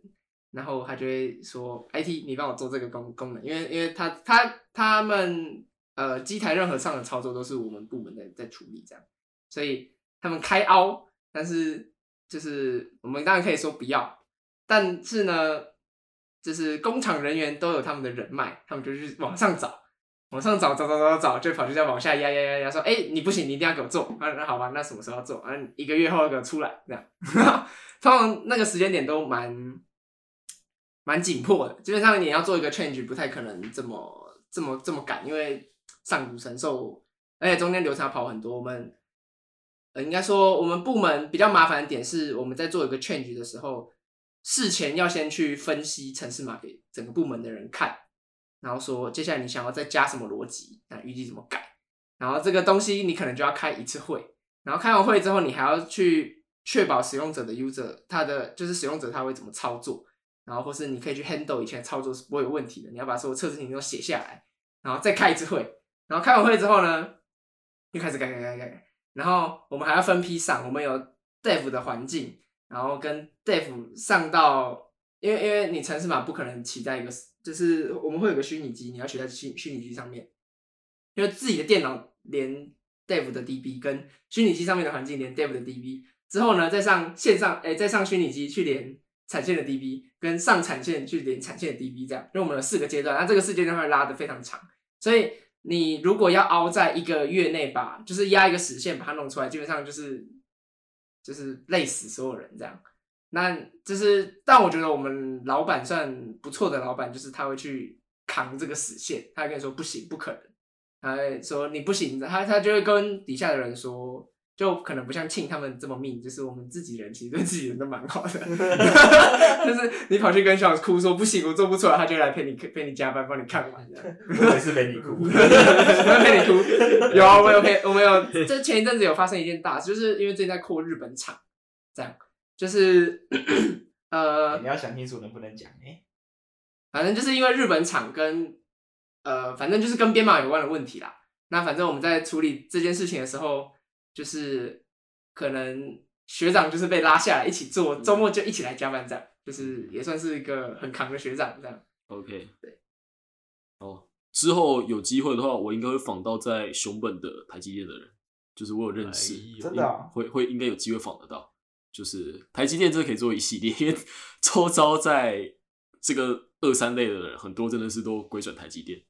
然后他就会说，IT 你帮我做这个功功能，因为因为他他他们呃机台任何上的操作都是我们部门在在处理这样，所以他们开凹，但是就是我们当然可以说不要，但是呢，就是工厂人员都有他们的人脉，他们就去往上找，往上找找找找找，就跑去再往下压压压压，说，哎、你不行，你一定要给我做。啊，那好吧，那什么时候要做？啊，一个月后给我出来，这样。通常那个时间点都蛮蛮紧迫的，基本上你要做一个 change，不太可能这么这么这么赶，因为上古神兽，而且中间流程要跑很多，我们呃，应该说我们部门比较麻烦的点是，我们在做一个 change 的时候，事前要先去分析城市码给整个部门的人看，然后说接下来你想要再加什么逻辑，那预计怎么改，然后这个东西你可能就要开一次会，然后开完会之后，你还要去确保使用者的 user 他的就是使用者他会怎么操作，然后或是你可以去 handle 以前操作是不会有问题的，你要把所有测试情都写下来，然后再开一次会，然后开完会之后呢，又开始改改改改改。然后我们还要分批上，我们有 dev 的环境，然后跟 dev 上到，因为因为你城市码不可能骑在一个，就是我们会有个虚拟机，你要骑在虚虚拟机上面，因为自己的电脑连 dev 的 DB 跟虚拟机上面的环境连 dev 的 DB 之后呢，再上线上，哎，再上虚拟机去连产线的 DB，跟上产线去连产线的 DB，这样，因为我们有四个阶段，那这个四阶段会拉的非常长，所以。你如果要凹在一个月内把，就是压一个实线把它弄出来，基本上就是就是累死所有人这样。那就是，但我觉得我们老板算不错的老板，就是他会去扛这个死线，他会跟你说不行，不可能，他会说你不行，他他就会跟底下的人说。就可能不像庆他们这么命，就是我们自己人其实对自己人都蛮好的。就是你跑去跟小哭说不行，我做不出来，他就来陪你陪你加班，帮你看完。我也是陪你哭，陪你哭。有啊，我有陪，我们有。这前一阵子有发生一件大事，就是因为最近在扩日本厂，这样就是 呃，你要想清楚能不能讲哎。反正就是因为日本厂跟呃，反正就是跟编码有关的问题啦。那反正我们在处理这件事情的时候。就是可能学长就是被拉下来一起做，周末就一起来加班这样，就是也算是一个很扛的学长这样。OK，对。哦，之后有机会的话，我应该会访到在熊本的台积电的人，就是我有认识，真的会会应该有机会访得到。就是台积电这可以做一系列，因为 周遭在这个二三类的人很多，真的是都归转台积电。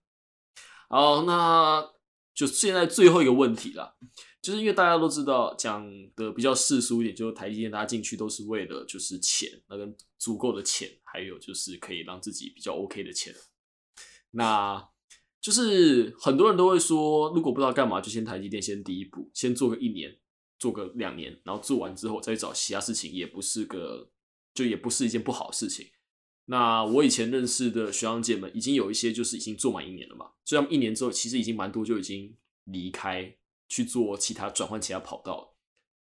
好，那就现在最后一个问题了。就是因为大家都知道，讲的比较世俗一点，就是台积电大家进去都是为了就是钱，那跟足够的钱，还有就是可以让自己比较 OK 的钱。那就是很多人都会说，如果不知道干嘛，就先台积电先第一步，先做个一年，做个两年，然后做完之后再找其他事情，也不是个就也不是一件不好的事情。那我以前认识的学长姐们，已经有一些就是已经做满一年了嘛，所以他们一年之后，其实已经蛮多就已经离开。去做其他转换其他跑道，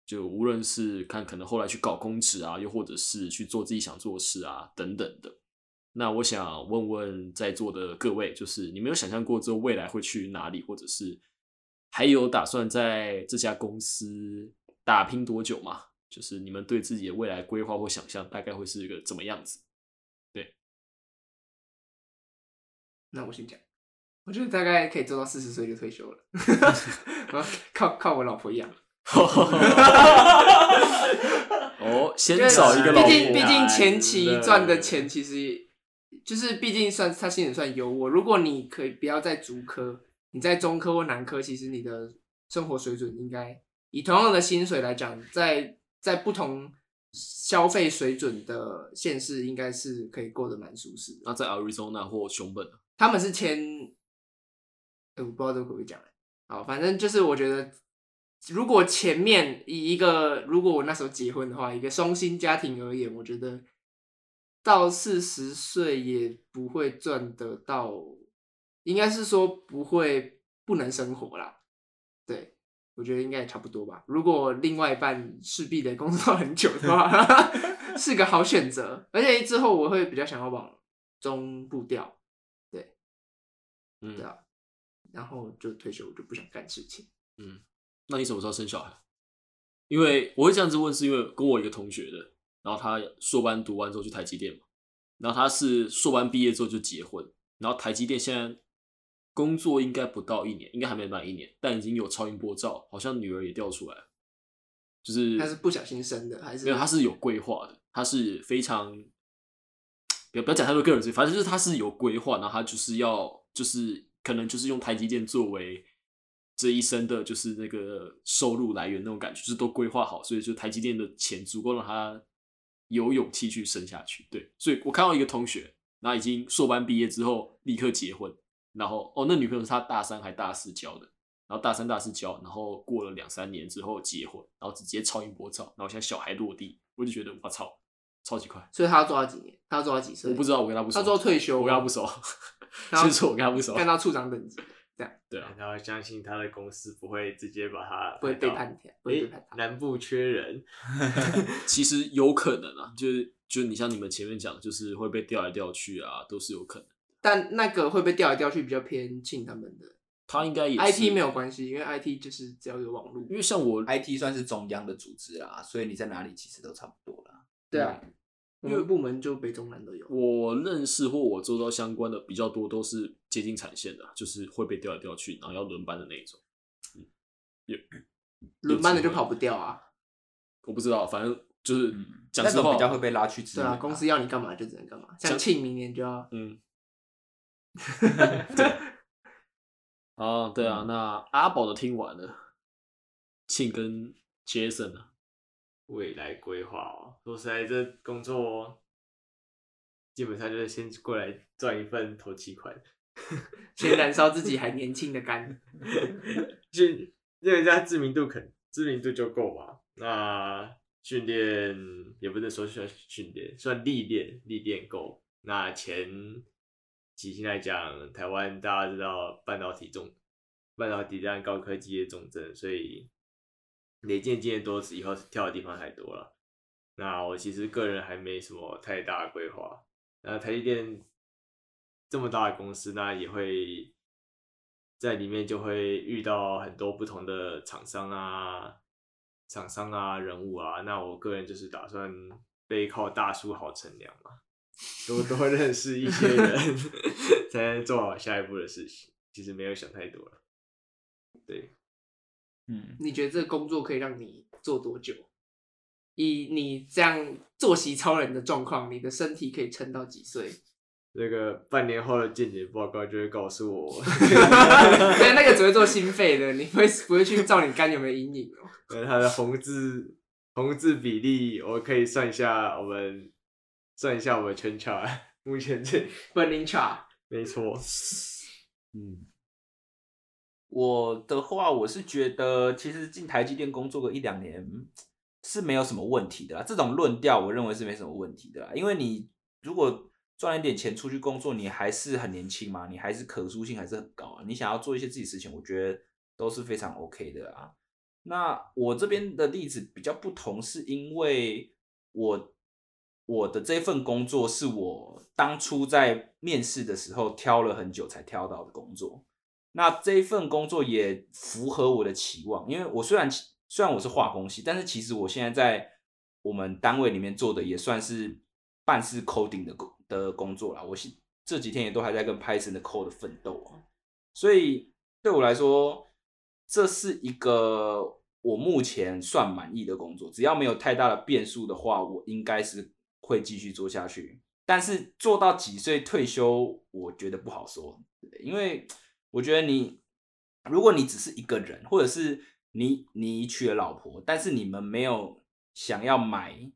就无论是看可能后来去搞公职啊，又或者是去做自己想做的事啊等等的。那我想问问在座的各位，就是你们有想象过之后未来会去哪里，或者是还有打算在这家公司打拼多久吗？就是你们对自己的未来规划或想象大概会是一个怎么样子？对，那我先讲。我觉得大概可以做到四十岁就退休了，靠靠我老婆养。哦，先找一个老婆。毕竟毕竟前期赚的钱其实就是毕竟算他薪水算优渥。如果你可以不要在足科，你在中科或南科，其实你的生活水准应该以同样的薪水来讲，在在不同消费水准的县市，应该是可以过得蛮舒适。那在 Arizona 或熊本，他们是签。我不知道这个会不会讲好，反正就是我觉得，如果前面以一个如果我那时候结婚的话，一个双薪家庭而言，我觉得到四十岁也不会赚得到，应该是说不会不能生活啦。对，我觉得应该也差不多吧。如果另外一半势必得工作很久的话，是个好选择。而且之后我会比较想要往中部调，对，嗯，对啊。然后就退休，我就不想干事情。嗯，那你什么时候生小孩？因为我会这样子问，是因为跟我一个同学的，然后他硕班读完之后去台积电嘛，然后他是硕班毕业之后就结婚，然后台积电现在工作应该不到一年，应该还没满一年，但已经有超音波照，好像女儿也掉出来了，就是他是不小心生的，还是没有？他是有规划的，他是非常不要不要讲太多个人事，反正就是他是有规划，然后他就是要就是。可能就是用台积电作为这一生的，就是那个收入来源那种感觉，就是都规划好，所以就台积电的钱足够让他有勇气去生下去。对，所以我看到一个同学，那已经硕班毕业之后立刻结婚，然后哦，那女朋友是他大三还大四交的，然后大三大四交，然后过了两三年之后结婚，然后直接超音波照，然后现在小孩落地，我就觉得我操，超级快。所以他要做到几年？他要做到几岁？我不知道，我跟他不熟，他做到退休，我跟他不熟，然后先说我跟他不熟，干到处长等级，这样对啊，然后相信他的公司不会直接把他不会背到叛他，不会背诶叛他。南部缺人，其实有可能啊，就是就是你像你们前面讲，就是会被调来调去啊，都是有可能。但那个会被调来调去，比较偏近他们的。他应该也是 IT 没有关系，因为 IT 就是只要有网络。因为像我 IT 算是中央的组织啦，所以你在哪里其实都差不多啦。对啊，因为部门就北中南都有。我认识或我做到相关的比较多，都是接近产线的啊，就是会被调来调去，然后要轮班的那一种。嗯，有 轮班的就跑不掉啊。我不知道，反正就是嗯，讲实话比较会被拉去对啊，公司要你干嘛就只能干嘛。像庆明年就要，嗯，对，啊，对啊，那阿宝的听完了，庆跟 Jason 呢？未来规划哦。说实在，这工作基本上就是先过来赚一份投期款，先燃烧自己还年轻的肝。训让人家知名度肯知名度就够嘛。那训练也不能说算训练，算历练，历练够。那前几星来讲，台湾大家知道半导体重，半导体这样高科技的重镇，所以累建经验多，以后跳的地方太多了。那我其实个人还没什么太大的规划。那台积电这么大的公司，那也会在里面就会遇到很多不同的厂商啊、厂商啊、人物啊。那我个人就是打算背靠大树好乘凉嘛，多多认识一些人，才能做好下一步的事情。其实没有想太多了。对，嗯，你觉得这个工作可以让你做多久？以你这样作息超人的状况，你的身体可以撑到几岁？这个半年后的健检报告就会告诉我，对，那个只会做心肺的，你会不会去照你肝有没有阴影哦？呃，它的红字红字比例，我可以算一下，我们算一下我们全场目前这本领 chart 没错，嗯，我的话，我是觉得其实进台积电工作个一两年是没有什么问题的啦。这种论调，我认为是没什么问题的啦。因为你如果赚一点钱出去工作，你还是很年轻嘛，你还是可塑性还是很高啊。你想要做一些自己事情，我觉得都是非常 OK 的啊。那我这边的例子比较不同，是因为我我的这份工作是我当初在面试的时候挑了很久才挑到的工作。那这一份工作也符合我的期望，因为我虽然虽然我是化工系，但是其实我现在在我们单位里面做的也算是半是 coding 的工的工作啦。我是这几天也都还在跟 Python 的 code 奋斗啊，所以对我来说，这是一个我目前算满意的工作。只要没有太大的变数的话，我应该是会继续做下去。但是做到几岁退休，我觉得不好说，因为。我觉得你，如果你只是一个人，或者是你你娶了老婆，但是你们没有想要买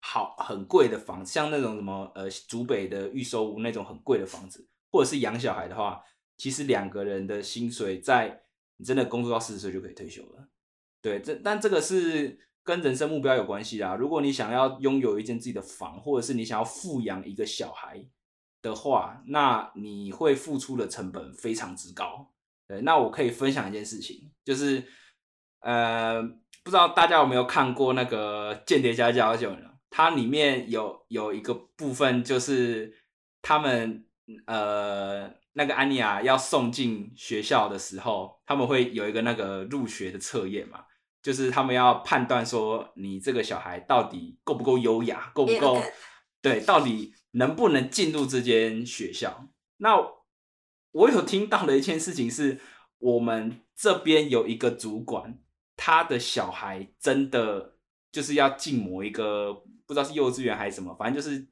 好很贵的房子，像那种什么呃竹北的预售屋那种很贵的房子，或者是养小孩的话，其实两个人的薪水在你真的工作到四十岁就可以退休了。对，这但这个是跟人生目标有关系啦。如果你想要拥有一间自己的房，或者是你想要富养一个小孩。的话，那你会付出的成本非常之高。对，那我可以分享一件事情，就是呃，不知道大家有没有看过那个《间谍家家酒》呢？它里面有有一个部分，就是他们呃那个安妮亚要送进学校的时候，他们会有一个那个入学的测验嘛，就是他们要判断说你这个小孩到底够不够优雅，够不够对，到底。能不能进入这间学校？那我有听到的一件事情是，我们这边有一个主管，他的小孩真的就是要进某一个不知道是幼稚园还是什么，反正就是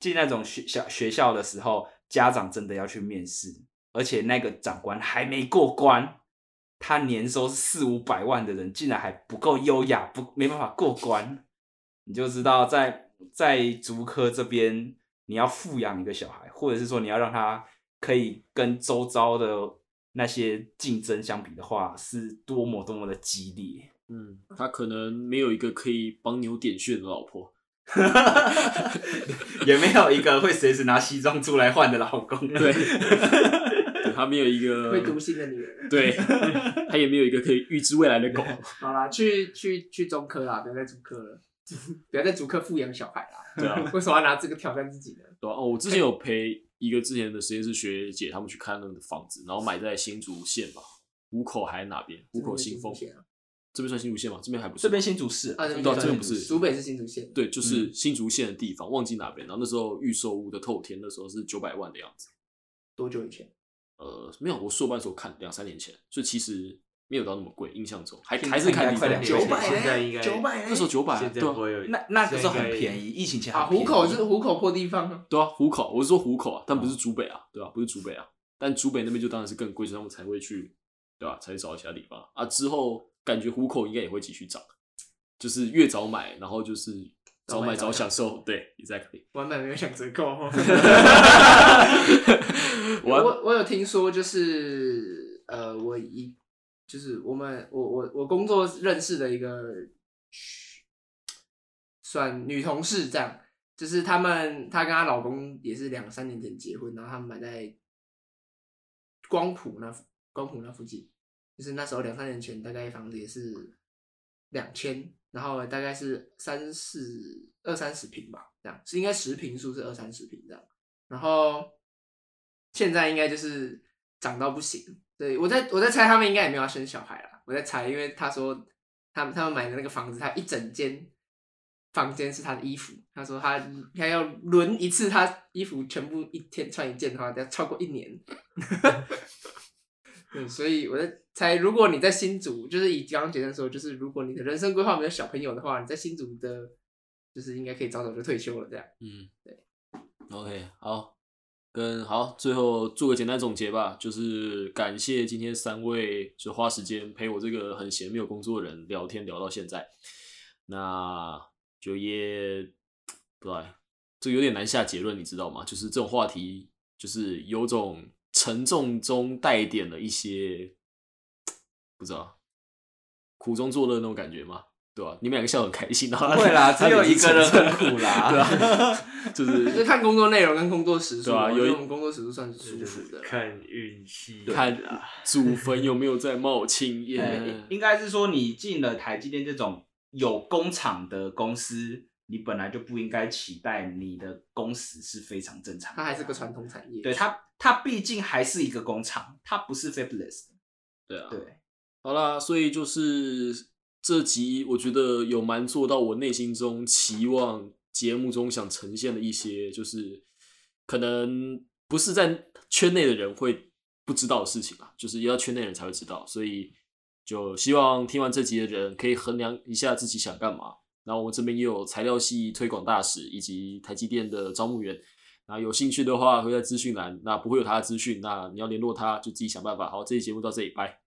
进那种学校学校的时候，家长真的要去面试，而且那个长官还没过关，他年收四五百万的人，竟然还不够优雅，不没办法过关，你就知道在在竹科这边。你要富养一个小孩，或者是说你要让他可以跟周遭的那些竞争相比的话，是多么多么的激烈。嗯，他可能没有一个可以帮牛点穴的老婆，也没有一个会随时拿西装出来换的老公。对，他没有一个会读心的女人。对，他也没有一个可以预知未来的狗。好啦，去去去中科啦，不要再中科了，不要在主科富养小孩啦。对啊，为什么要拿这个挑战自己呢？对啊，哦，我之前有陪一个之前的实验室学姐他们去看那个房子，然后买在新竹县吧，湖口还是哪边？湖口新丰这边是新竹县啊这边算新竹县吗？这边还不是。这边新竹市啊，这边对啊是这边不是竹北是新竹县。对，就是新竹县的地方，忘记哪边。然后那时候预售屋的透天，那时候是九百万的样子。多久以前？呃，没有，我硕班时候看两三年前，所以其实没有到那么贵，印象中还还是看地方。九百现在应该九百那时候九百，对啊现在，会有，那那个时候很便宜。疫情前啊，很便宜虎口是虎口破地方啊。对啊，虎口，我是说虎口啊，但不是竹北啊，对吧、不是竹北啊，但竹北那边就当然是更贵，所以他们才会去，对吧、才会找到其他地方啊。之后感觉虎口应该也会继续涨，就是越早买，然后就是早买早享受，对，exactly。完美没有想折扣。我我我有听说，就是呃，我一就是我们我我我工作认识的一个算女同事，这样，就是他们她跟她老公也是两三年前结婚，然后他们买在光谱那光谱那附近，就是那时候两三年前，大概房子也是两千，然后大概是三四二三十平吧，这样是应该十平数是二三十平这样，然后现在应该就是涨到不行。对我在我在猜他们应该也没有要生小孩啦，我在猜，因为他说他们他们买的那个房子，他一整间房间是他的衣服，他说他他要轮一次，他衣服全部一天穿一件的话，要超过一年。对，所以我在猜，如果你在新竹，就是以刚刚杰森说，就是如果你的人生规划没有小朋友的话，你在新竹的，就是应该可以早早就退休了这样。嗯，对，OK，好，跟好，最后做个简单总结吧，就是感谢今天三位就花时间陪我这个很闲没有工作的人聊天聊到现在，那就也不知道欸，这有点难下结论，你知道吗？就是这种话题，就是有种沉重中带点了一些不知道苦中作乐那种感觉吗？对吧、你们两个笑得很开心，然后不会啦，只有一个人很苦啦。对啊，就是 就看工作内容跟工作时数对啊有一我觉得我们工作时数算是舒服的。看运气，看祖坟有没有在冒青烟。呃应该是说你进了台积电这种有工厂的公司，你本来就不应该期待你的工时是非常正常的。它还是个传统产业。对它，它毕竟还是一个工厂，它不是 fabless 的。对啊，对，好啦，所以就是这集，我觉得有蛮做到我内心中期望节目中想呈现的一些，就是可能不是在圈内的人会不知道的事情吧，就是要圈内人才会知道，所以就希望听完这集的人可以衡量一下自己想干嘛。然后我们这边也有材料系推广大使以及台积电的招募员，那有兴趣的话会在资讯栏，那不会有他的资讯，那你要联络他就自己想办法。好，这期节目到这里，拜。